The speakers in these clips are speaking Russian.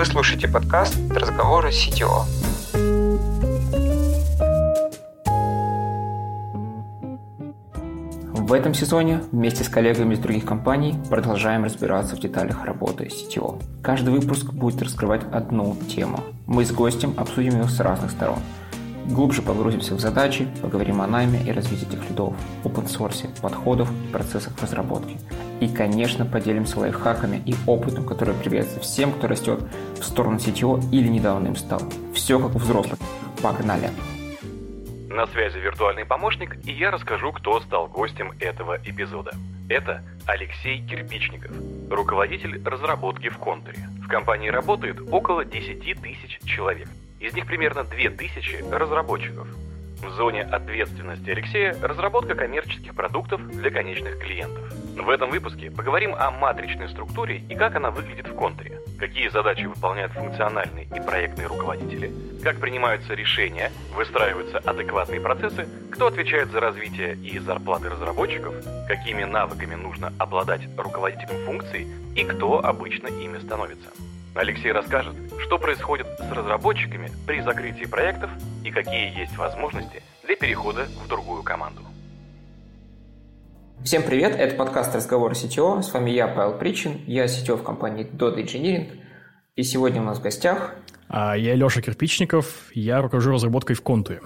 Вы слушаете подкаст «Разговоры CTO». В этом сезоне вместе с коллегами из других компаний продолжаем разбираться в деталях работы CTO. Каждый выпуск будет раскрывать одну тему. Мы с гостем обсудим ее с разных сторон – Глубже погрузимся в задачи, поговорим о найме и развитии этих лидов, open source, подходов и процессах разработки. И, конечно, поделимся лайфхаками и опытом, который приветствует всем, кто растет в сторону CTO или недавно им стал. Все как у взрослых. Погнали! На связи виртуальный помощник, и я расскажу, кто стал гостем этого эпизода. Это Алексей Кирпичников, руководитель разработки в Контуре. В компании работает около 10 тысяч человек. Из них примерно 2000 разработчиков. В зоне ответственности Алексея разработка коммерческих продуктов для конечных клиентов. В этом выпуске поговорим о матричной структуре и как она выглядит в контуре, какие задачи выполняют функциональные и проектные руководители, как принимаются решения, выстраиваются адекватные процессы, кто отвечает за развитие и зарплаты разработчиков, какими навыками нужно обладать руководителем функций и кто обычно ими становится. Алексей расскажет, что происходит с разработчиками при закрытии проектов и какие есть возможности для перехода в другую команду. Всем привет, это подкаст «Разговоры CTO». С вами я, Павел Причин, я CTO в компании Dodo Engineering. И сегодня у нас в гостях... А я Леша Кирпичников, я руковожу разработкой в Контуре.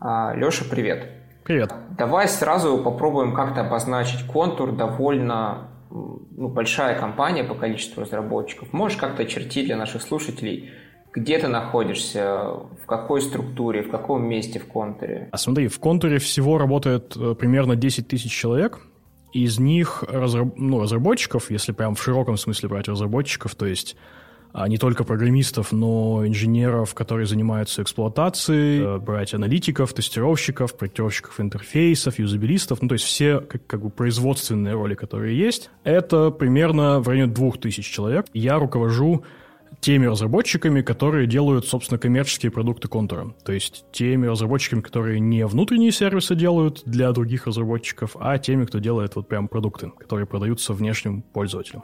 А, Леша, привет. Привет. Давай сразу попробуем как-то обозначить контур довольно ну, большая компания по количеству разработчиков. Можешь как-то очертить для наших слушателей, где ты находишься, в какой структуре, в каком месте в контуре? А смотри, в контуре всего работает э, примерно 10 тысяч человек. Из них разраб... ну, разработчиков, если прям в широком смысле брать разработчиков, то есть не только программистов, но инженеров, которые занимаются эксплуатацией, э, брать аналитиков, тестировщиков, проектировщиков интерфейсов, юзабилистов, ну, то есть все как, как бы производственные роли, которые есть. Это примерно в районе двух тысяч человек. Я руковожу теми разработчиками, которые делают, собственно, коммерческие продукты контура. То есть теми разработчиками, которые не внутренние сервисы делают для других разработчиков, а теми, кто делает вот прям продукты, которые продаются внешним пользователям.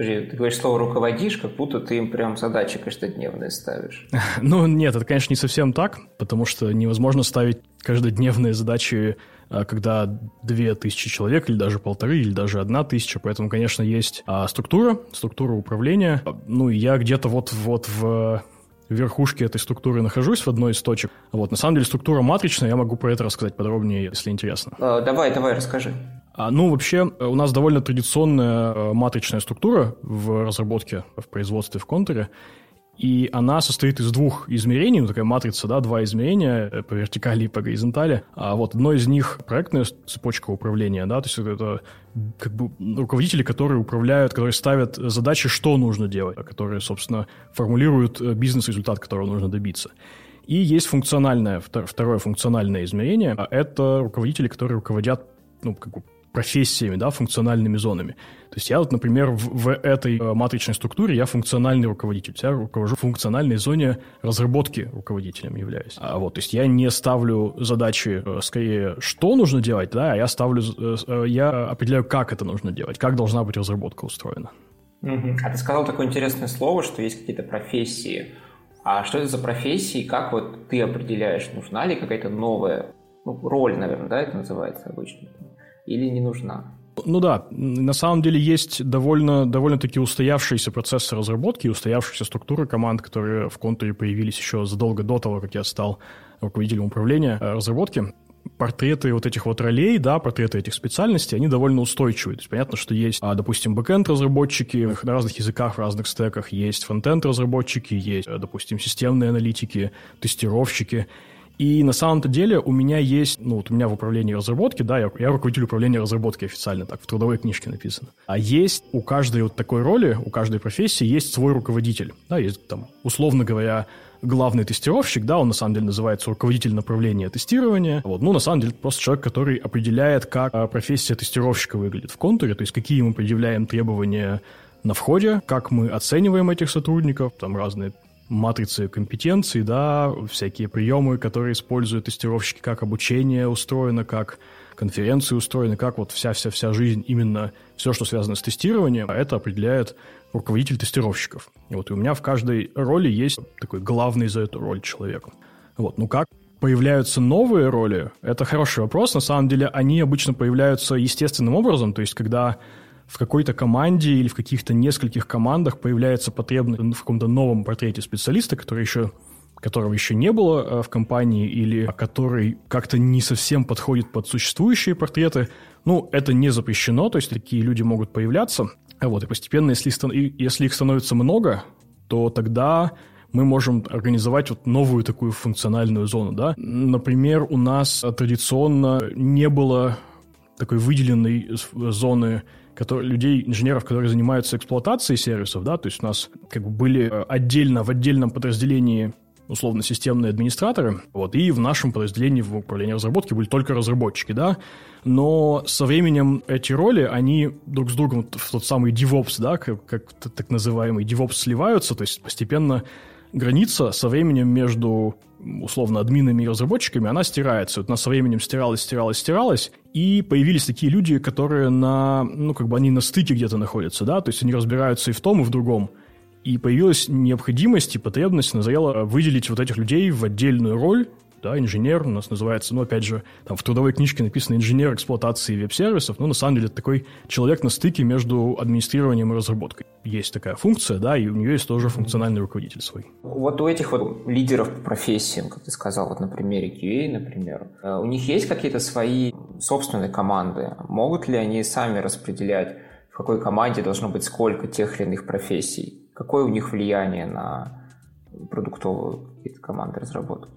Подожди, ты говоришь слово «руководишь», как будто ты им прям задачи каждодневные ставишь. Ну, нет, это, конечно, не совсем так, потому что невозможно ставить каждодневные задачи, а, когда две тысячи человек, или даже полторы, или даже одна тысяча, поэтому, конечно, есть а, структура, структура управления. Ну, и я где-то вот, вот в верхушке этой структуры нахожусь в одной из точек. Вот, на самом деле структура матричная, я могу про это рассказать подробнее, если интересно. А, давай, давай, расскажи. А, ну, вообще, у нас довольно традиционная э, матричная структура в разработке, в производстве в контуре. И она состоит из двух измерений, ну, такая матрица, да, два измерения э, по вертикали и по горизонтали. А вот одно из них проектная цепочка управления, да, то есть это как бы руководители, которые управляют, которые ставят задачи, что нужно делать, которые, собственно, формулируют э, бизнес-результат, которого нужно добиться. И есть функциональное, второе функциональное измерение, а это руководители, которые руководят ну, как бы профессиями, да, функциональными зонами. То есть я вот, например, в, в этой э, матричной структуре я функциональный руководитель. Я руковожу функциональной зоне разработки руководителем являюсь. А вот, то есть я не ставлю задачи э, скорее, что нужно делать, да, а я ставлю, э, я определяю, как это нужно делать, как должна быть разработка устроена. А ты сказал такое интересное слово, что есть какие-то профессии. А что это за профессии? Как вот ты определяешь, нужна ли какая-то новая ну, роль, наверное, да, это называется обычно? Или не нужна? Ну да, на самом деле есть довольно, довольно-таки устоявшиеся процессы разработки, устоявшиеся структуры команд, которые в контуре появились еще задолго до того, как я стал руководителем управления э, разработки. Портреты вот этих вот ролей, да, портреты этих специальностей, они довольно устойчивые. То есть понятно, что есть, а, допустим, backend разработчики на разных языках, в разных стеках, есть frontend разработчики, есть, э, допустим, системные аналитики, тестировщики. И на самом-то деле у меня есть, ну вот у меня в управлении разработки, да, я, я руководитель управления разработки официально, так в трудовой книжке написано. А есть у каждой вот такой роли, у каждой профессии есть свой руководитель. Да, есть там, условно говоря, главный тестировщик, да, он на самом деле называется руководитель направления тестирования. Вот, ну, на самом деле, просто человек, который определяет, как а, профессия тестировщика выглядит в контуре, то есть какие мы предъявляем требования на входе, как мы оцениваем этих сотрудников, там разные матрицы компетенций, да, всякие приемы, которые используют тестировщики, как обучение устроено, как конференции устроены, как вот вся-вся-вся жизнь, именно все, что связано с тестированием, это определяет руководитель тестировщиков. И вот у меня в каждой роли есть такой главный за эту роль человек. Вот, ну как появляются новые роли, это хороший вопрос. На самом деле они обычно появляются естественным образом, то есть когда в какой-то команде или в каких-то нескольких командах появляется потребность в каком-то новом портрете специалиста, который еще которого еще не было э, в компании или который как-то не совсем подходит под существующие портреты, ну, это не запрещено, то есть такие люди могут появляться. Вот, и постепенно, если, если их становится много, то тогда мы можем организовать вот новую такую функциональную зону, да. Например, у нас традиционно не было такой выделенной зоны которые, людей, инженеров, которые занимаются эксплуатацией сервисов, да, то есть у нас как бы были э, отдельно, в отдельном подразделении условно системные администраторы, вот, и в нашем подразделении в управлении разработки были только разработчики, да, но со временем эти роли, они друг с другом в тот самый DevOps, да, как, как так называемый DevOps сливаются, то есть постепенно граница со временем между условно админами и разработчиками, она стирается. Вот она со временем стиралась, стиралась, стиралась, и появились такие люди, которые на, ну, как бы они на стыке где-то находятся, да, то есть они разбираются и в том, и в другом. И появилась необходимость и потребность, назрела выделить вот этих людей в отдельную роль, да, инженер у нас называется, ну, опять же, там в трудовой книжке написано инженер эксплуатации веб-сервисов, но на самом деле это такой человек на стыке между администрированием и разработкой. Есть такая функция, да, и у нее есть тоже функциональный руководитель свой. Вот у этих вот лидеров по профессиям, как ты сказал, вот на примере QA, например, э, у них есть какие-то свои собственные команды? Могут ли они сами распределять, в какой команде должно быть сколько тех или иных профессий? Какое у них влияние на продуктовую какие-то команды разработки?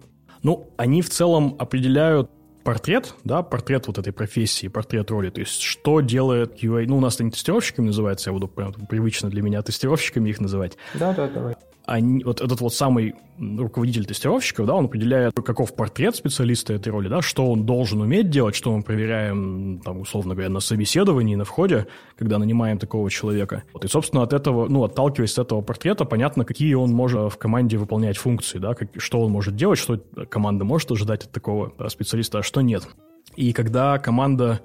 Ну, они в целом определяют портрет, да, портрет вот этой профессии, портрет роли, то есть что делает QA, ну, у нас они тестировщиками называются, я буду прям привычно для меня тестировщиками их называть. Да, да, давай они, вот этот вот самый руководитель тестировщиков, да, он определяет, каков портрет специалиста этой роли, да, что он должен уметь делать, что мы проверяем, там, условно говоря, на собеседовании, на входе, когда нанимаем такого человека. Вот, и, собственно, от этого, ну, отталкиваясь от этого портрета, понятно, какие он может в команде выполнять функции, да, как, что он может делать, что команда может ожидать от такого специалиста, а что нет. И когда команда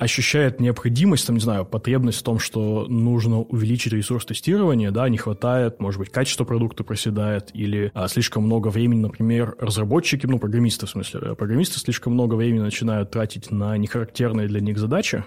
ощущает необходимость, там, не знаю, потребность в том, что нужно увеличить ресурс тестирования, да, не хватает, может быть, качество продукта проседает, или а, слишком много времени, например, разработчики, ну, программисты, в смысле, программисты слишком много времени начинают тратить на нехарактерные для них задачи,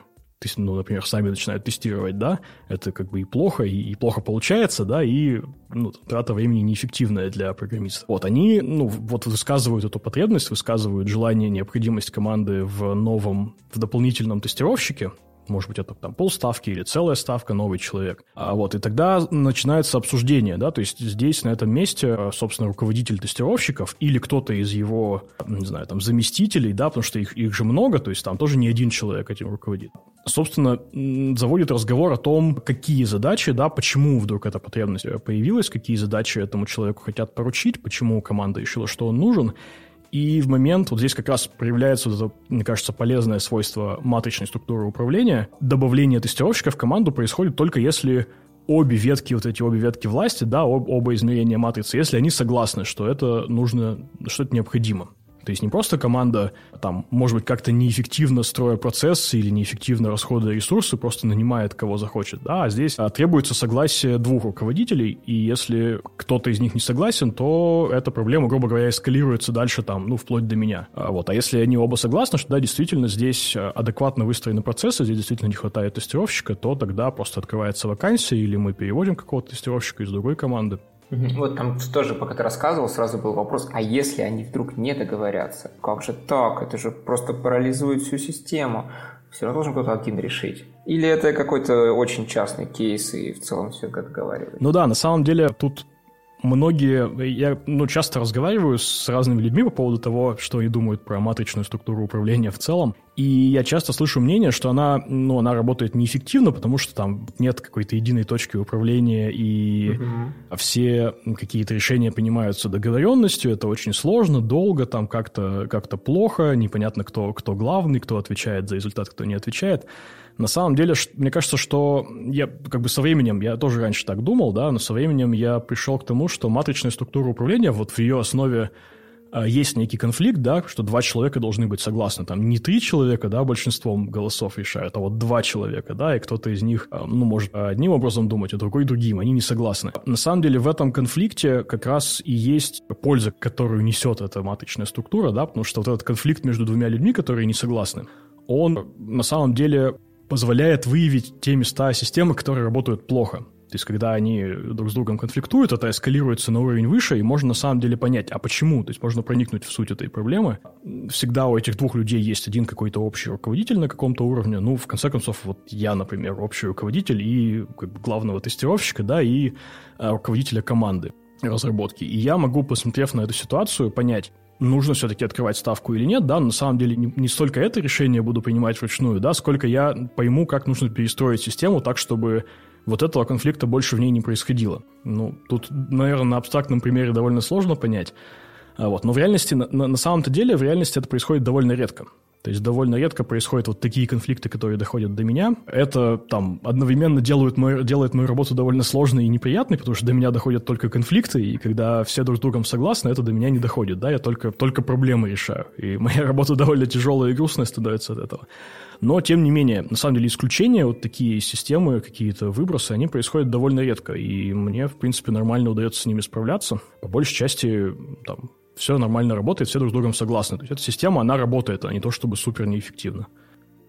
ну, например, сами начинают тестировать, да, это как бы и плохо, и, и плохо получается, да, и ну, трата времени неэффективная для программистов. Вот, они, ну, вот высказывают эту потребность, высказывают желание, необходимость команды в новом, в дополнительном тестировщике, может быть, это там полставки или целая ставка, новый человек. А вот, и тогда начинается обсуждение, да, то есть здесь, на этом месте, собственно, руководитель тестировщиков или кто-то из его, не знаю, там, заместителей, да, потому что их, их же много, то есть там тоже не один человек этим руководит собственно, заводит разговор о том, какие задачи, да, почему вдруг эта потребность появилась, какие задачи этому человеку хотят поручить, почему команда решила, что он нужен. И в момент, вот здесь как раз проявляется это, мне кажется, полезное свойство матричной структуры управления. Добавление тестировщика в команду происходит только если обе ветки, вот эти обе ветки власти, да, об, оба измерения матрицы, если они согласны, что это нужно, что это необходимо. То есть не просто команда, там, может быть, как-то неэффективно строя процессы или неэффективно расходуя ресурсы, просто нанимает кого захочет. Да, а здесь а, требуется согласие двух руководителей, и если кто-то из них не согласен, то эта проблема, грубо говоря, эскалируется дальше там, ну, вплоть до меня. А, вот. а если они оба согласны, что да, действительно здесь а, адекватно выстроены процессы, здесь действительно не хватает тестировщика, то тогда просто открывается вакансия, или мы переводим какого-то тестировщика из другой команды. Вот там тоже, пока ты рассказывал, сразу был вопрос, а если они вдруг не договорятся? Как же так? Это же просто парализует всю систему. Все равно должен кто-то один решить. Или это какой-то очень частный кейс, и в целом все как договаривается? Ну да, на самом деле тут многие, я ну, часто разговариваю с разными людьми по поводу того, что они думают про матричную структуру управления в целом, и я часто слышу мнение, что она, ну, она работает неэффективно, потому что там нет какой-то единой точки управления, и угу. все какие-то решения принимаются договоренностью, это очень сложно, долго, там как-то как плохо, непонятно, кто, кто главный, кто отвечает за результат, кто не отвечает. На самом деле, мне кажется, что я как бы со временем, я тоже раньше так думал, да, но со временем я пришел к тому, что матричная структура управления вот в ее основе а, есть некий конфликт, да, что два человека должны быть согласны. Там не три человека, да, большинством голосов решают, а вот два человека, да, и кто-то из них, а, ну, может одним образом думать, а другой другим. Они не согласны. На самом деле в этом конфликте как раз и есть польза, которую несет эта матричная структура, да, потому что вот этот конфликт между двумя людьми, которые не согласны, он на самом деле позволяет выявить те места системы, которые работают плохо. То есть, когда они друг с другом конфликтуют, это эскалируется на уровень выше, и можно на самом деле понять, а почему? То есть, можно проникнуть в суть этой проблемы. Всегда у этих двух людей есть один какой-то общий руководитель на каком-то уровне. Ну, в конце концов, вот я, например, общий руководитель и как бы, главного тестировщика, да, и а, руководителя команды разработки. И я могу, посмотрев на эту ситуацию, понять, нужно все-таки открывать ставку или нет, да, на самом деле не, не столько это решение буду принимать вручную, да, сколько я пойму, как нужно перестроить систему так, чтобы вот этого конфликта больше в ней не происходило. Ну, тут, наверное, на абстрактном примере довольно сложно понять. А вот. Но в реальности, на, на самом-то деле, в реальности это происходит довольно редко. То есть довольно редко происходят вот такие конфликты, которые доходят до меня. Это там одновременно делают мою, делает мою работу довольно сложной и неприятной, потому что до меня доходят только конфликты, и когда все друг с другом согласны, это до меня не доходит. Да, я только, только проблемы решаю. И моя работа довольно тяжелая и грустная становится от этого. Но, тем не менее, на самом деле исключения, вот такие системы, какие-то выбросы, они происходят довольно редко. И мне, в принципе, нормально удается с ними справляться. По большей части, там, все нормально работает, все друг с другом согласны. То есть эта система, она работает, а не то чтобы супер неэффективно.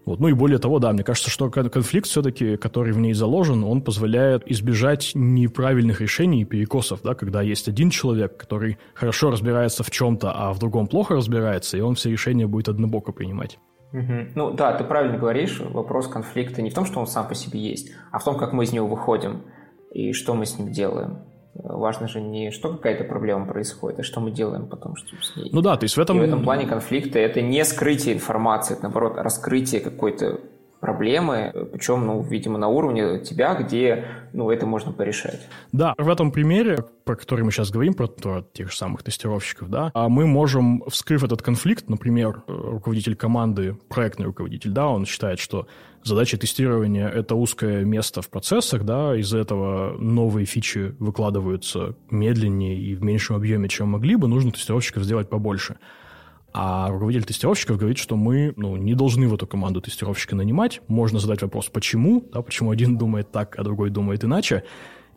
Вот. Ну и более того, да, мне кажется, что конфликт все-таки, который в ней заложен, он позволяет избежать неправильных решений и перекосов, да, когда есть один человек, который хорошо разбирается в чем-то, а в другом плохо разбирается, и он все решения будет однобоко принимать. Угу. Ну да, ты правильно говоришь, вопрос конфликта не в том, что он сам по себе есть, а в том, как мы из него выходим и что мы с ним делаем. Важно же не что какая-то проблема происходит, а что мы делаем потом что с ней. Ну да, то есть в этом... И в этом плане конфликта это не скрытие информации, это наоборот раскрытие какой-то проблемы, причем, ну, видимо, на уровне тебя, где, ну, это можно порешать. Да, в этом примере, про который мы сейчас говорим, про, про тех же самых тестировщиков, да, а мы можем, вскрыв этот конфликт, например, руководитель команды, проектный руководитель, да, он считает, что задача тестирования — это узкое место в процессах, да, из-за этого новые фичи выкладываются медленнее и в меньшем объеме, чем могли бы, нужно тестировщиков сделать побольше. А руководитель тестировщиков говорит, что мы ну, не должны в эту команду тестировщика нанимать. Можно задать вопрос, почему, да, почему один думает так, а другой думает иначе.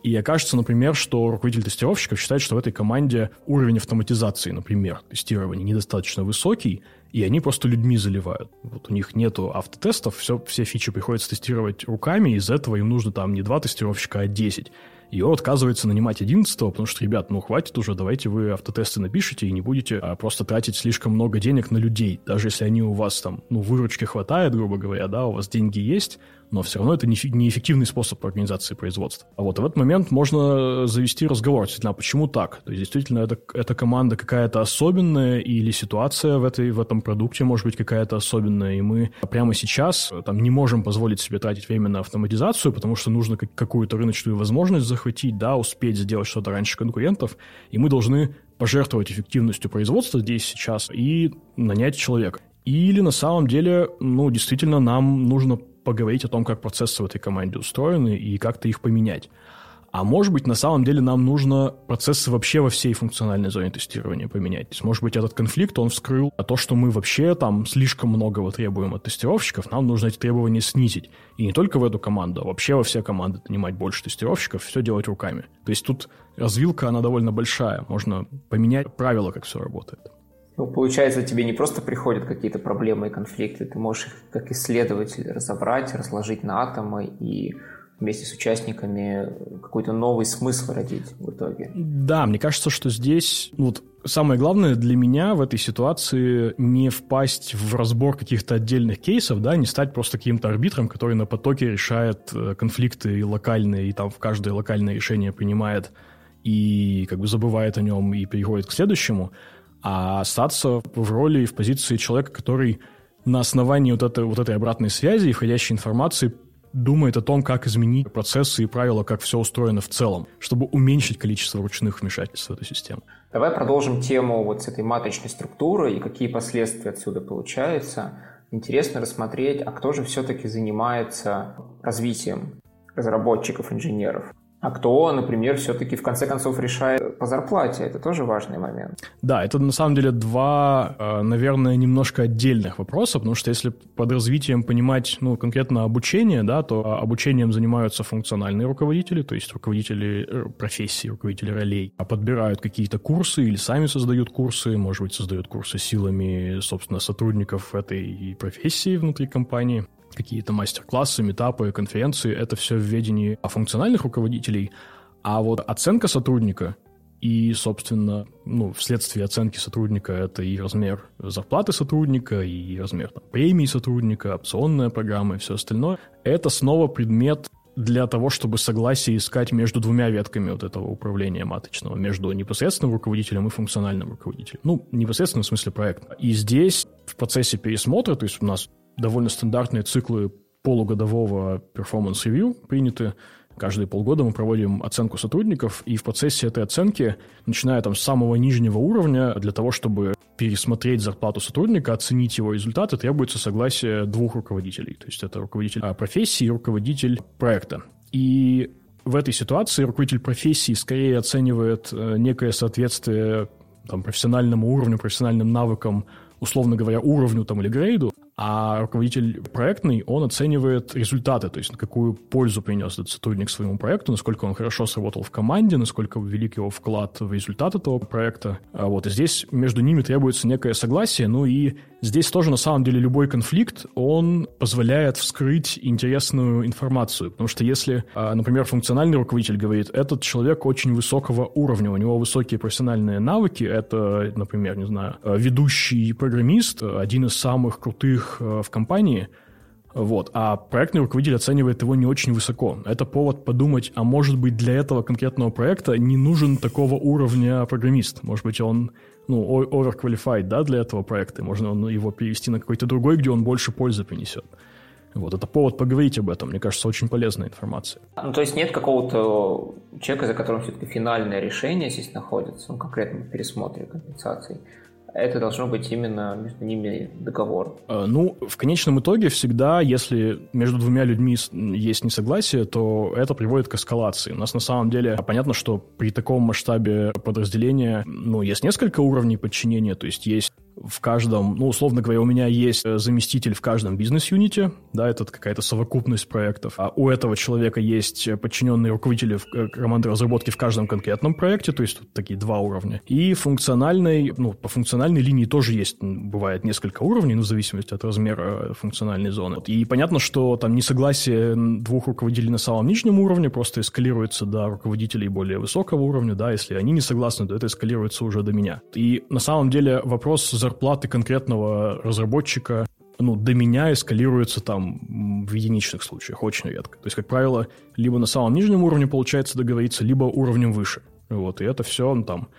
И окажется, например, что руководитель тестировщиков считает, что в этой команде уровень автоматизации, например, тестирования недостаточно высокий, и они просто людьми заливают. Вот у них нету автотестов, все, все фичи приходится тестировать руками, из этого им нужно там не два тестировщика, а 10. И он отказывается нанимать 11 потому что, ребят, ну хватит уже, давайте вы автотесты напишите и не будете а, просто тратить слишком много денег на людей. Даже если они у вас там, ну, выручки хватает, грубо говоря, да, у вас деньги есть, но все равно это неэффективный способ организации производства. А вот в этот момент можно завести разговор, действительно, а почему так? То есть, действительно, это, эта команда какая-то особенная, или ситуация в, этой, в этом продукте может быть какая-то особенная, и мы прямо сейчас там не можем позволить себе тратить время на автоматизацию, потому что нужно какую-то рыночную возможность захватить, да, успеть сделать что-то раньше конкурентов, и мы должны пожертвовать эффективностью производства здесь сейчас и нанять человека. Или на самом деле, ну, действительно, нам нужно поговорить о том, как процессы в этой команде устроены и как-то их поменять. А может быть, на самом деле нам нужно процессы вообще во всей функциональной зоне тестирования поменять. То есть, может быть, этот конфликт, он вскрыл а то, что мы вообще там слишком многого требуем от тестировщиков, нам нужно эти требования снизить. И не только в эту команду, а вообще во все команды нанимать больше тестировщиков, все делать руками. То есть тут развилка, она довольно большая. Можно поменять правила, как все работает. Ну, получается, тебе не просто приходят какие-то проблемы и конфликты, ты можешь их как исследователь разобрать, разложить на атомы и вместе с участниками какой-то новый смысл родить в итоге. Да, мне кажется, что здесь ну, вот самое главное для меня в этой ситуации не впасть в разбор каких-то отдельных кейсов, да, не стать просто каким-то арбитром, который на потоке решает э, конфликты локальные, и там в каждое локальное решение принимает и как бы забывает о нем и переходит к следующему, а остаться в роли и в позиции человека, который на основании вот этой, вот этой обратной связи и входящей информации думает о том, как изменить процессы и правила, как все устроено в целом, чтобы уменьшить количество ручных вмешательств в эту систему. Давай продолжим тему вот с этой матричной структуры и какие последствия отсюда получаются. Интересно рассмотреть, а кто же все-таки занимается развитием разработчиков, инженеров. А кто, например, все-таки в конце концов решает по зарплате? Это тоже важный момент. Да, это на самом деле два, э, наверное, немножко отдельных вопроса, потому что если под развитием понимать, ну, конкретно обучение, да, то обучением занимаются функциональные руководители, то есть руководители э, профессий, руководители ролей, а подбирают какие-то курсы или сами создают курсы, может быть, создают курсы силами, собственно, сотрудников этой профессии внутри компании какие-то мастер-классы, метапы, конференции, это все в ведении функциональных руководителей, а вот оценка сотрудника и, собственно, ну, вследствие оценки сотрудника это и размер зарплаты сотрудника, и размер там, премии сотрудника, опционная программа и все остальное. Это снова предмет для того, чтобы согласие искать между двумя ветками вот этого управления маточного, между непосредственным руководителем и функциональным руководителем. Ну, непосредственно в смысле проекта. И здесь в процессе пересмотра, то есть у нас довольно стандартные циклы полугодового performance review приняты. Каждые полгода мы проводим оценку сотрудников, и в процессе этой оценки, начиная там с самого нижнего уровня, для того, чтобы пересмотреть зарплату сотрудника, оценить его результаты, требуется согласие двух руководителей. То есть это руководитель а, профессии и руководитель проекта. И в этой ситуации руководитель профессии скорее оценивает э, некое соответствие там, профессиональному уровню, профессиональным навыкам, условно говоря, уровню там, или грейду, а руководитель проектный, он оценивает результаты, то есть какую пользу принес этот сотрудник своему проекту, насколько он хорошо сработал в команде, насколько велик его вклад в результат этого проекта. А вот, и здесь между ними требуется некое согласие, ну и здесь тоже на самом деле любой конфликт, он позволяет вскрыть интересную информацию, потому что если, а, например, функциональный руководитель говорит, этот человек очень высокого уровня, у него высокие профессиональные навыки, это, например, не знаю, ведущий программист, один из самых крутых других э, в компании, вот, а проектный руководитель оценивает его не очень высоко. Это повод подумать, а может быть для этого конкретного проекта не нужен такого уровня программист. Может быть он ну, overqualified, да, для этого проекта. Можно его перевести на какой-то другой, где он больше пользы принесет. Вот, это повод поговорить об этом, мне кажется, очень полезная информация. Ну, то есть нет какого-то человека, за которым все-таки финальное решение здесь находится, ну, конкретно пересмотре компенсаций это должно быть именно между ними договор. Э, ну, в конечном итоге всегда, если между двумя людьми есть несогласие, то это приводит к эскалации. У нас на самом деле понятно, что при таком масштабе подразделения, ну, есть несколько уровней подчинения, то есть есть в каждом, ну, условно говоря, у меня есть э, заместитель в каждом бизнес-юните, да, это какая-то совокупность проектов, а у этого человека есть подчиненные руководители э, команды разработки в каждом конкретном проекте, то есть тут такие два уровня. И функциональной, ну, по функциональной линии тоже есть, бывает несколько уровней, ну, в зависимости от размера э, функциональной зоны. И понятно, что там несогласие двух руководителей на самом нижнем уровне просто эскалируется до руководителей более высокого уровня, да, если они не согласны, то это эскалируется уже до меня. И на самом деле вопрос за зарплаты конкретного разработчика ну, до меня эскалируется там в единичных случаях, очень редко. То есть, как правило, либо на самом нижнем уровне получается договориться, либо уровнем выше. Вот, и это все ну, там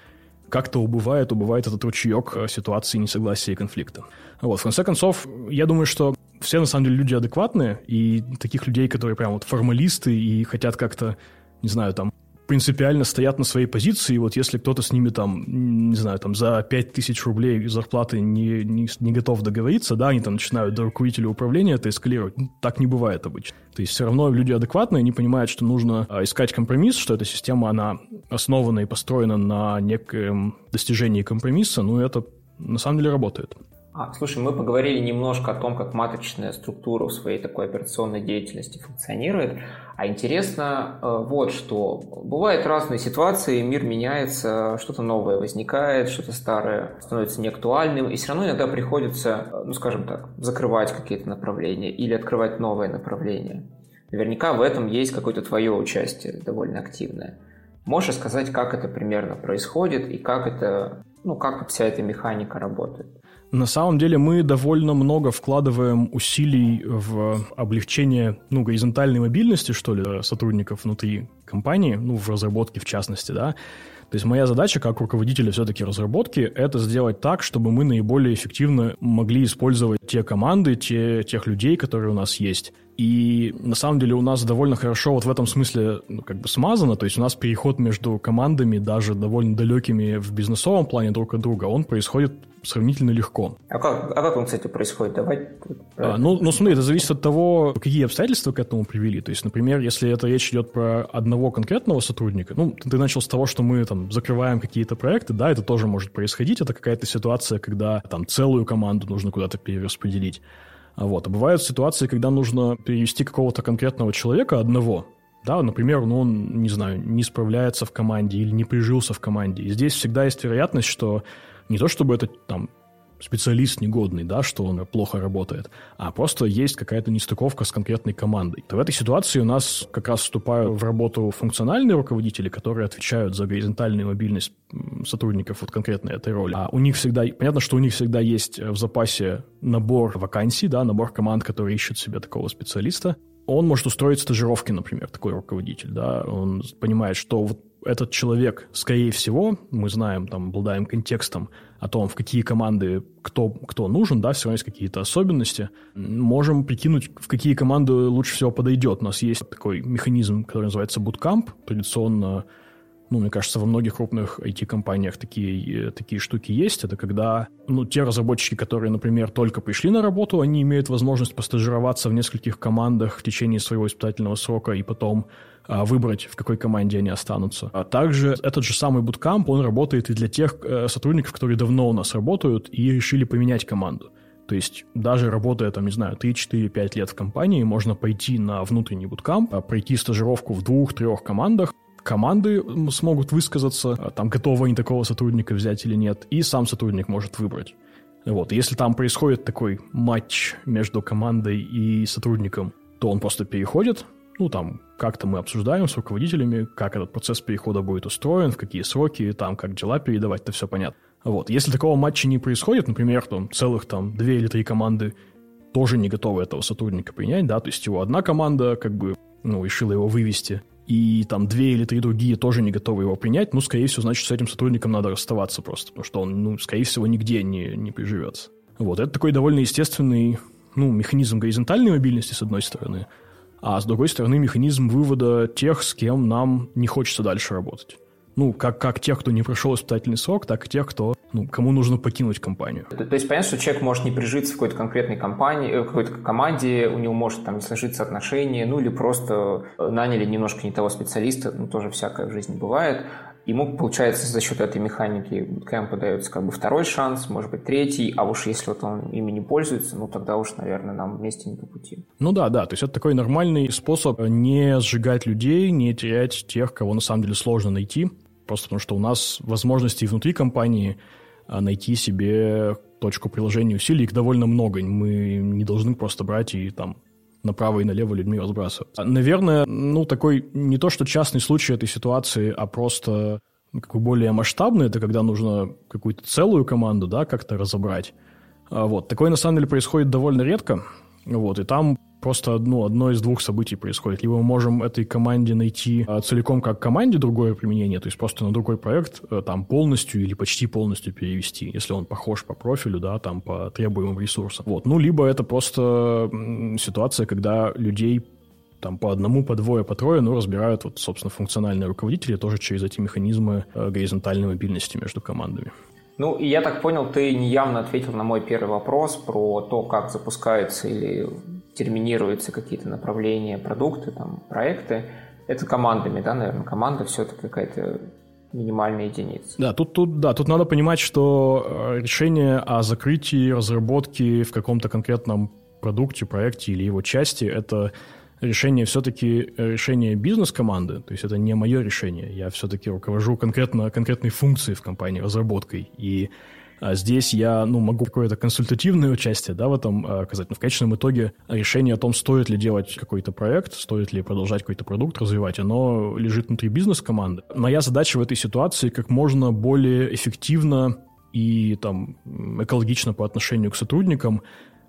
как-то убывает, убывает этот ручеек э, ситуации несогласия и конфликта. Вот, в конце концов, я думаю, что все на самом деле люди адекватные, и таких людей, которые прям вот формалисты и хотят как-то, не знаю, там, принципиально стоят на своей позиции, и вот если кто-то с ними там, не знаю, там за 5000 рублей зарплаты не, не, не готов договориться, да, они там начинают до руководителя управления это эскалировать. Ну, так не бывает обычно. То есть все равно люди адекватные, они понимают, что нужно а, искать компромисс, что эта система, она основана и построена на неком достижении компромисса, ну, это на самом деле работает. А, слушай, мы поговорили немножко о том, как маточная структура в своей такой операционной деятельности функционирует. А интересно э, вот что. Бывают разные ситуации, мир меняется, что-то новое возникает, что-то старое становится неактуальным, и все равно иногда приходится, э, ну скажем так, закрывать какие-то направления или открывать новые направления. Наверняка в этом есть какое-то твое участие довольно активное. Можешь сказать, как это примерно происходит и как это, ну, как вся эта механика работает? На самом деле мы довольно много вкладываем усилий в облегчение ну, горизонтальной мобильности, что ли, сотрудников внутри компании, ну, в разработке в частности, да. То есть моя задача как руководителя все-таки разработки – это сделать так, чтобы мы наиболее эффективно могли использовать те команды, те, тех людей, которые у нас есть. И на самом деле у нас довольно хорошо вот в этом смысле ну, как бы смазано, то есть у нас переход между командами, даже довольно далекими в бизнесовом плане друг от друга, он происходит сравнительно легко. А как, а как он, кстати, происходит? Давай. А, ну, ну, смотри, это зависит от того, какие обстоятельства к этому привели. То есть, например, если это речь идет про одного одного конкретного сотрудника, ну, ты начал с того, что мы там закрываем какие-то проекты, да, это тоже может происходить, это какая-то ситуация, когда там целую команду нужно куда-то перераспределить. Вот. А бывают ситуации, когда нужно перевести какого-то конкретного человека, одного, да, например, ну, он, не знаю, не справляется в команде или не прижился в команде. И здесь всегда есть вероятность, что не то чтобы это там специалист негодный, да, что он плохо работает, а просто есть какая-то нестыковка с конкретной командой. То в этой ситуации у нас как раз вступают в работу функциональные руководители, которые отвечают за горизонтальную мобильность сотрудников вот конкретной этой роли. А у них всегда, понятно, что у них всегда есть в запасе набор вакансий, да, набор команд, которые ищут себе такого специалиста. Он может устроить стажировки, например, такой руководитель, да, он понимает, что вот этот человек, скорее всего, мы знаем, там, обладаем контекстом о том, в какие команды кто, кто нужен, да, все равно есть какие-то особенности, можем прикинуть, в какие команды лучше всего подойдет. У нас есть такой механизм, который называется Bootcamp, традиционно ну, мне кажется, во многих крупных IT-компаниях такие, такие штуки есть. Это когда, ну, те разработчики, которые, например, только пришли на работу, они имеют возможность постажироваться в нескольких командах в течение своего испытательного срока и потом а, выбрать, в какой команде они останутся. А также этот же самый Bootcamp, он работает и для тех э, сотрудников, которые давно у нас работают и решили поменять команду. То есть даже работая, там, не знаю, 3, 4, 5 лет в компании, можно пойти на внутренний буткамп, пройти стажировку в двух-трех командах, команды смогут высказаться, а, там, готовы они такого сотрудника взять или нет, и сам сотрудник может выбрать. Вот, если там происходит такой матч между командой и сотрудником, то он просто переходит, ну, там, как-то мы обсуждаем с руководителями, как этот процесс перехода будет устроен, в какие сроки, там, как дела передавать, это все понятно. Вот, если такого матча не происходит, например, там, целых, там, две или три команды тоже не готовы этого сотрудника принять, да, то есть его одна команда, как бы, ну, решила его вывести, и там две или три другие тоже не готовы его принять, ну, скорее всего, значит, с этим сотрудником надо расставаться просто, потому что он, ну, скорее всего, нигде не, не приживется. Вот, это такой довольно естественный, ну, механизм горизонтальной мобильности, с одной стороны, а с другой стороны механизм вывода тех, с кем нам не хочется дальше работать. Ну, как, как тех, кто не прошел испытательный срок, так и тех, кто, ну, кому нужно покинуть компанию. То, то есть понятно, что человек может не прижиться в какой-то конкретной компании, э, в какой-то команде, у него может там не сложиться отношения, ну или просто э, наняли немножко не того специалиста, ну тоже всякое в жизни бывает. Ему, получается, за счет этой механики буткэмпа дается как бы второй шанс, может быть, третий, а уж если вот он ими не пользуется, ну тогда уж, наверное, нам вместе не по пути. Ну да, да, то есть это такой нормальный способ не сжигать людей, не терять тех, кого на самом деле сложно найти, просто потому что у нас возможностей внутри компании а, найти себе точку приложения усилий, их довольно много. Мы не должны просто брать и там направо и налево людьми разбрасываться. Наверное, ну, такой не то, что частный случай этой ситуации, а просто ну, как бы более масштабный, это когда нужно какую-то целую команду, да, как-то разобрать. А вот. Такое, на самом деле, происходит довольно редко. Вот. И там просто ну, одно из двух событий происходит. Либо мы можем этой команде найти а, целиком как команде другое применение, то есть просто на другой проект а, там полностью или почти полностью перевести, если он похож по профилю, да, там по требуемым ресурсам. Вот. Ну, либо это просто ситуация, когда людей там по одному, по двое, по трое, ну, разбирают, вот, собственно, функциональные руководители тоже через эти механизмы э, горизонтальной мобильности между командами. Ну, и я так понял, ты неявно ответил на мой первый вопрос про то, как запускается или терминируются какие-то направления, продукты, там, проекты, это командами, да, наверное, команда все-таки какая-то минимальная единица. Да, тут, тут, да, тут надо понимать, что э, решение о закрытии разработки в каком-то конкретном продукте, проекте или его части – это решение все-таки э, решение бизнес-команды, то есть это не мое решение. Я все-таки руковожу конкретно, конкретной функцией в компании, разработкой. И а здесь я, ну, могу какое-то консультативное участие, да, в этом а, оказать, но в конечном итоге решение о том, стоит ли делать какой-то проект, стоит ли продолжать какой-то продукт развивать, оно лежит внутри бизнес-команды. Моя задача в этой ситуации как можно более эффективно и там экологично по отношению к сотрудникам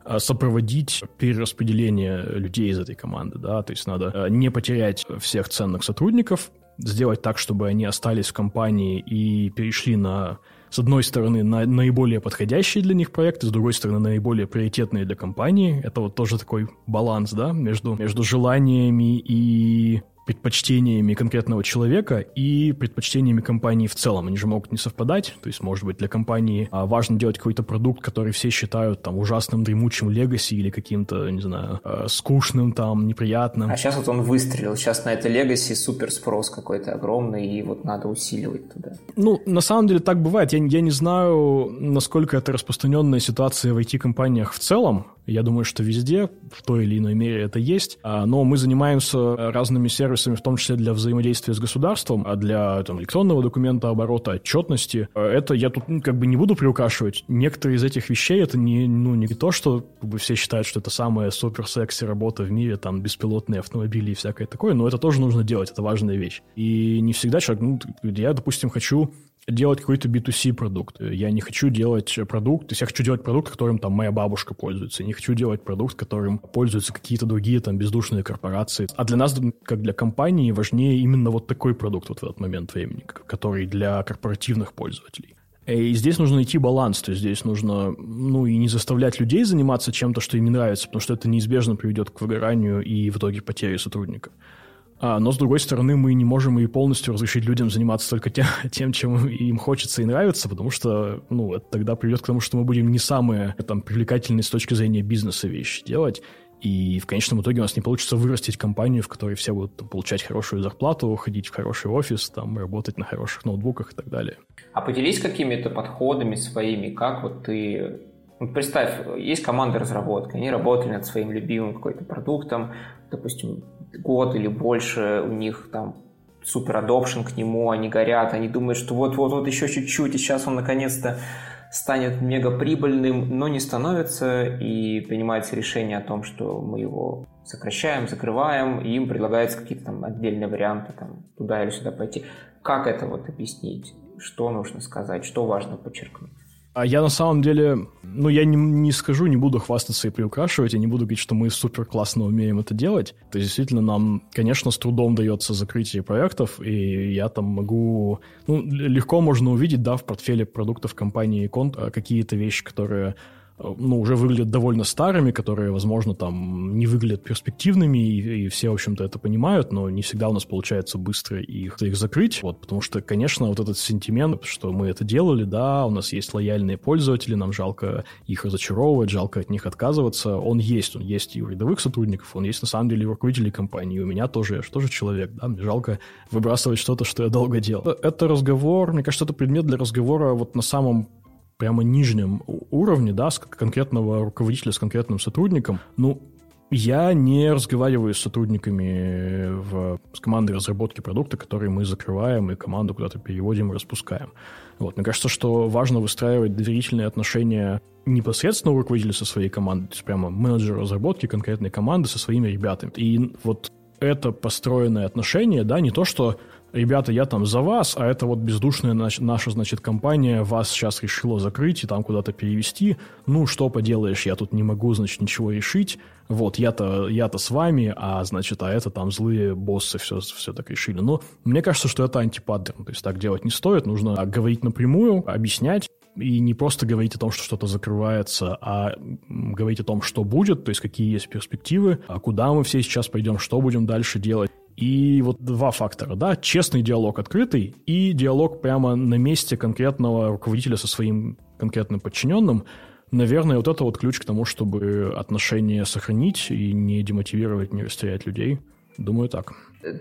а, сопроводить перераспределение людей из этой команды, да, то есть надо не потерять всех ценных сотрудников, сделать так, чтобы они остались в компании и перешли на с одной стороны, на наиболее подходящие для них проекты, с другой стороны, наиболее приоритетные для компании. Это вот тоже такой баланс, да, между, между желаниями и предпочтениями конкретного человека и предпочтениями компании в целом. Они же могут не совпадать. То есть, может быть, для компании а, важно делать какой-то продукт, который все считают там ужасным, дремучим легаси или каким-то, не знаю, а, скучным, там, неприятным. А сейчас вот он выстрелил. Сейчас на это легаси супер спрос какой-то огромный, и вот надо усиливать туда. Ну, на самом деле так бывает. Я, я не знаю, насколько это распространенная ситуация в IT-компаниях в целом. Я думаю, что везде в той или иной мере это есть. А, но мы занимаемся разными сервисами, в том числе для взаимодействия с государством, а для там, электронного документа оборота, отчетности. А, это я тут как бы не буду приукрашивать. Некоторые из этих вещей это не, ну, не то, что как бы, все считают, что это самая супер-секси работа в мире, там беспилотные автомобили и всякое такое, но это тоже нужно делать, это важная вещь. И не всегда человек, ну, я, допустим, хочу делать какой-то B2C продукт. Я не хочу делать продукт, то есть я хочу делать продукт, которым там моя бабушка пользуется. Не хочу делать продукт, которым пользуются какие-то другие там бездушные корпорации. А для нас, как для компании, важнее именно вот такой продукт вот в этот момент времени, который для корпоративных пользователей. И здесь нужно найти баланс, то есть здесь нужно, ну, и не заставлять людей заниматься чем-то, что им не нравится, потому что это неизбежно приведет к выгоранию и в итоге потере сотрудника. А, но, с другой стороны, мы не можем и полностью разрешить людям заниматься только тем, тем, чем им хочется и нравится, потому что, ну, это тогда приведет к тому, что мы будем не самые, там, привлекательные с точки зрения бизнеса вещи делать, и в конечном итоге у нас не получится вырастить компанию, в которой все будут там, получать хорошую зарплату, ходить в хороший офис, там, работать на хороших ноутбуках и так далее. А поделись какими-то подходами своими, как вот ты ну, представь, есть команда разработки, они работали над своим любимым какой-то продуктом, допустим, год или больше, у них там супер адопшн к нему, они горят, они думают, что вот-вот-вот еще чуть-чуть, и сейчас он наконец-то станет мега прибыльным, но не становится, и принимается решение о том, что мы его сокращаем, закрываем, и им предлагаются какие-то там отдельные варианты, там, туда или сюда пойти. Как это вот объяснить? Что нужно сказать? Что важно подчеркнуть? А я на самом деле, ну, я не, не скажу, не буду хвастаться и приукрашивать, я не буду говорить, что мы супер классно умеем это делать. То есть, действительно, нам, конечно, с трудом дается закрытие проектов, и я там могу... Ну, легко можно увидеть, да, в портфеле продуктов компании Конт какие-то вещи, которые ну, уже выглядят довольно старыми, которые, возможно, там не выглядят перспективными, и, и все, в общем-то, это понимают, но не всегда у нас получается быстро их, их закрыть, вот, потому что, конечно, вот этот сентимент, что мы это делали, да, у нас есть лояльные пользователи, нам жалко их разочаровывать, жалко от них отказываться, он есть, он есть и у рядовых сотрудников, он есть, на самом деле, и у руководителей компании, и у меня тоже, я же тоже человек, да, мне жалко выбрасывать что-то, что я долго делал. Это разговор, мне кажется, это предмет для разговора вот на самом прямо нижнем уровне, да, с конкретного руководителя, с конкретным сотрудником, ну, я не разговариваю с сотрудниками в, с командой разработки продукта, которые мы закрываем и команду куда-то переводим и распускаем. Вот. Мне кажется, что важно выстраивать доверительные отношения непосредственно у руководителя со своей командой, то есть прямо менеджер разработки конкретной команды со своими ребятами. И вот это построенное отношение, да, не то, что ребята, я там за вас, а это вот бездушная наша, значит, компания вас сейчас решила закрыть и там куда-то перевести. Ну, что поделаешь, я тут не могу, значит, ничего решить. Вот, я-то я -то с вами, а, значит, а это там злые боссы все, все так решили. Но мне кажется, что это антипаттерн. То есть так делать не стоит. Нужно говорить напрямую, объяснять, и не просто говорить о том, что что-то закрывается, а говорить о том, что будет, то есть какие есть перспективы, а куда мы все сейчас пойдем, что будем дальше делать. И вот два фактора, да, честный диалог открытый и диалог прямо на месте конкретного руководителя со своим конкретным подчиненным. Наверное, вот это вот ключ к тому, чтобы отношения сохранить и не демотивировать, не растерять людей. Думаю, так.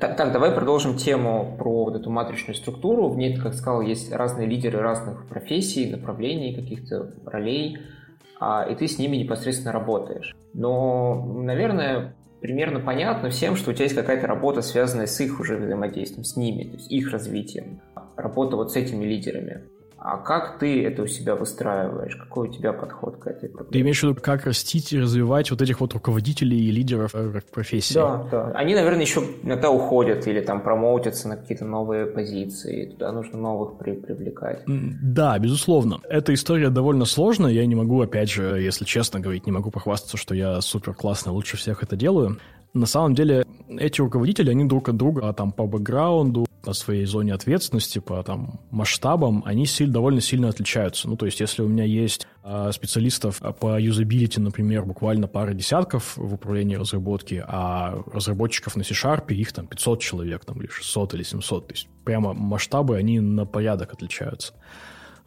Так, так, давай продолжим тему про вот эту матричную структуру. В ней, как сказал, есть разные лидеры разных профессий, направлений, каких-то ролей, а, и ты с ними непосредственно работаешь. Но, наверное, примерно понятно всем, что у тебя есть какая-то работа, связанная с их уже взаимодействием, с ними, то есть их развитием, работа вот с этими лидерами. А как ты это у себя выстраиваешь? Какой у тебя подход к этой проблеме? Ты имеешь в виду, как растить и развивать вот этих вот руководителей и лидеров э, профессии? Да, да. Они, наверное, еще иногда уходят или там промоутятся на какие-то новые позиции. Туда нужно новых при привлекать. Да, безусловно. Эта история довольно сложная. Я не могу, опять же, если честно говорить, не могу похвастаться, что я супер классно лучше всех это делаю. На самом деле, эти руководители, они друг от друга а там по бэкграунду, по своей зоне ответственности, по там, масштабам, они сильно, довольно сильно отличаются. Ну, то есть, если у меня есть э, специалистов по юзабилити, например, буквально пара десятков в управлении разработки, а разработчиков на C-Sharp их там 500 человек, там, или 600, или 700, то есть прямо масштабы, они на порядок отличаются.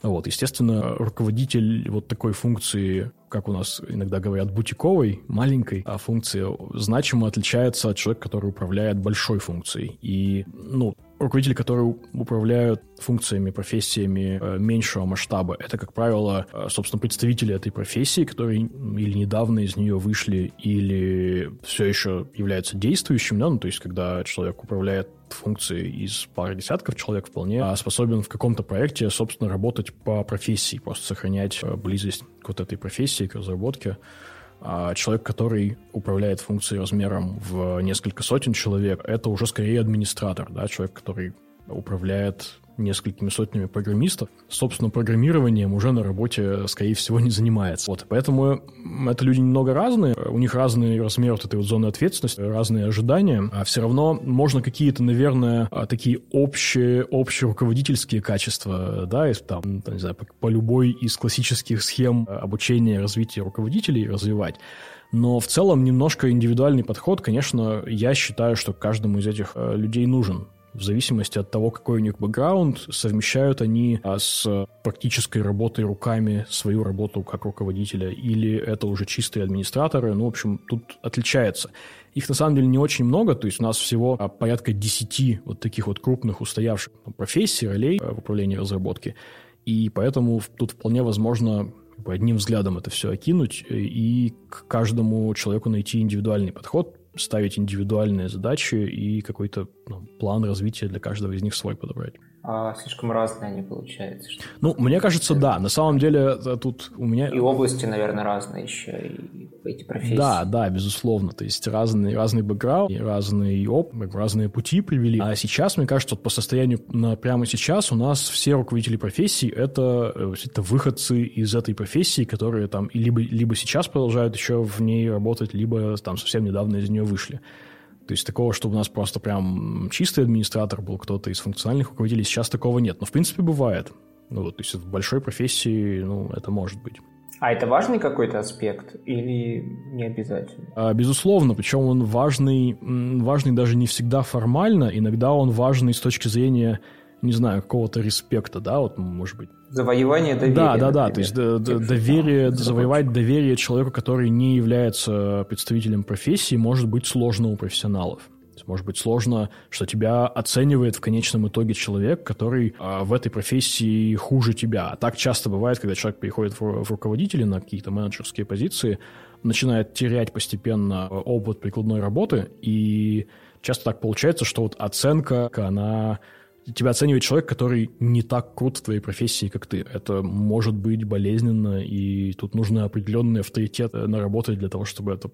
Вот, естественно, руководитель вот такой функции, как у нас иногда говорят, бутиковой, маленькой, а функция значимо отличается от человека, который управляет большой функцией. И, ну, руководители, которые управляют функциями, профессиями э, меньшего масштаба, это, как правило, э, собственно, представители этой профессии, которые или недавно из нее вышли, или все еще являются действующими, да, ну, то есть, когда человек управляет функции из пары десятков человек вполне а способен в каком-то проекте, собственно, работать по профессии, просто сохранять э, близость к вот этой профессии, к разработке. А человек, который управляет функцией размером в несколько сотен человек, это уже скорее администратор, да, человек, который управляет несколькими сотнями программистов, собственно, программированием уже на работе, скорее всего, не занимается. Вот, поэтому это люди немного разные, у них разный размер вот этой вот зоны ответственности, разные ожидания, а все равно можно какие-то, наверное, а, такие общие, общие руководительские качества, да, если там, не знаю, по, любой из классических схем обучения и развития руководителей развивать. Но в целом немножко индивидуальный подход, конечно, я считаю, что каждому из этих э, людей нужен в зависимости от того, какой у них бэкграунд, совмещают они а, с практической работой руками свою работу как руководителя, или это уже чистые администраторы. Ну, в общем, тут отличается. Их на самом деле не очень много, то есть у нас всего а, порядка 10 вот таких вот крупных устоявших профессий, ролей а, в управлении разработки. И поэтому тут вполне возможно одним взглядом это все окинуть и к каждому человеку найти индивидуальный подход, ставить индивидуальные задачи и какой-то ну, план развития для каждого из них свой подобрать. А слишком разные они получаются. Что ну, мне кажется, да. На самом деле тут у меня... И области, наверное, разные еще, и эти профессии. Да, да, безусловно. То есть разный, разный бэкграунд, разный опыт, разные пути привели. А сейчас, мне кажется, вот по состоянию на прямо сейчас у нас все руководители профессий это, э, это выходцы из этой профессии, которые там либо, либо сейчас продолжают еще в ней работать, либо там совсем недавно из нее вышли. То есть такого, чтобы у нас просто прям чистый администратор был кто-то из функциональных руководителей, сейчас такого нет. Но в принципе бывает. Ну, вот, то есть в большой профессии, ну, это может быть. А это важный какой-то аспект или не обязательно? А, безусловно, причем он важный, важный даже не всегда формально, иногда он важный с точки зрения не знаю, какого-то респекта, да, вот, может быть. Завоевание доверия. Да, да, да, то есть доверие, завоевать доверие человеку, который не является представителем профессии, может быть сложно у профессионалов. Может быть сложно, что тебя оценивает в конечном итоге человек, который э, в этой профессии хуже тебя. А так часто бывает, когда человек переходит в, в руководители на какие-то менеджерские позиции, начинает терять постепенно опыт прикладной работы, и часто так получается, что вот оценка, она тебя оценивает человек, который не так крут в твоей профессии, как ты. Это может быть болезненно, и тут нужно определенный авторитет наработать для того, чтобы это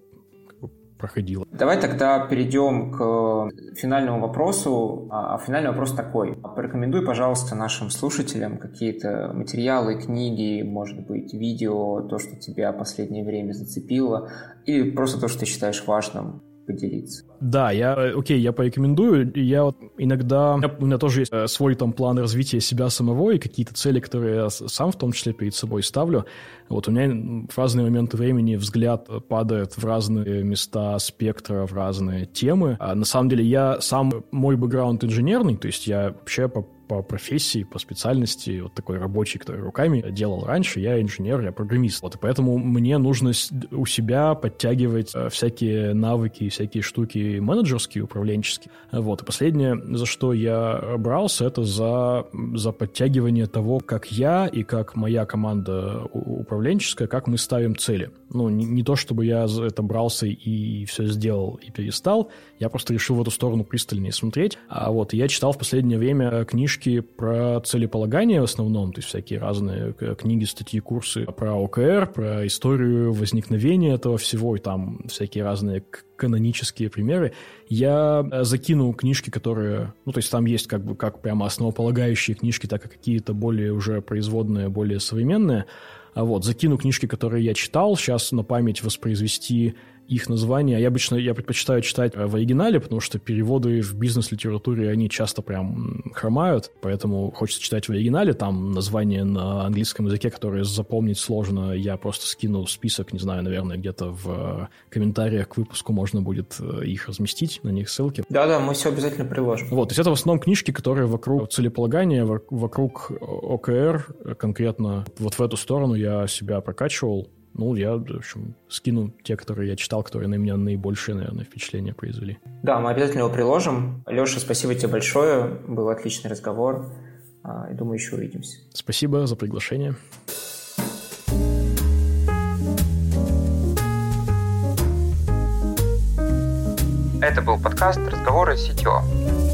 проходило. Давай тогда перейдем к финальному вопросу. А финальный вопрос такой. Порекомендуй, пожалуйста, нашим слушателям какие-то материалы, книги, может быть, видео, то, что тебя последнее время зацепило, или просто то, что ты считаешь важным поделиться. Да, я, э, окей, я порекомендую. Я вот иногда, у меня тоже есть э, свой там план развития себя самого и какие-то цели, которые я сам в том числе перед собой ставлю. Вот у меня в разные моменты времени взгляд падает в разные места спектра, в разные темы. А на самом деле я сам, мой бэкграунд инженерный, то есть я вообще по по профессии, по специальности, вот такой рабочий, который руками делал раньше, я инженер, я программист. Вот, и поэтому мне нужно у себя подтягивать э, всякие навыки, всякие штуки менеджерские, управленческие. Вот, и последнее, за что я брался, это за, за подтягивание того, как я и как моя команда управленческая, как мы ставим цели. Ну, не, не то, чтобы я за это брался и все сделал и перестал, я просто решил в эту сторону пристальнее смотреть. А вот я читал в последнее время книжки про целеполагание в основном, то есть всякие разные книги, статьи, курсы про ОКР, про историю возникновения этого всего, и там всякие разные канонические примеры. Я э, закинул книжки, которые... Ну, то есть там есть как бы как прямо основополагающие книжки, так и какие-то более уже производные, более современные. А вот, закину книжки, которые я читал, сейчас на память воспроизвести их названия. Я обычно я предпочитаю читать в оригинале, потому что переводы в бизнес-литературе, они часто прям хромают, поэтому хочется читать в оригинале. Там названия на английском языке, которые запомнить сложно. Я просто скину список, не знаю, наверное, где-то в комментариях к выпуску можно будет э, их разместить, на них ссылки. Да-да, мы все обязательно приложим. Вот, то есть это в основном книжки, которые вокруг целеполагания, вокруг ОКР, конкретно вот в эту сторону я себя прокачивал. Ну, я, в общем, скину те, которые я читал, которые на меня наибольшее, наверное, впечатление произвели. Да, мы обязательно его приложим. Леша, спасибо тебе большое. Был отличный разговор. А, думаю, еще увидимся. Спасибо за приглашение. Это был подкаст «Разговоры с CTO».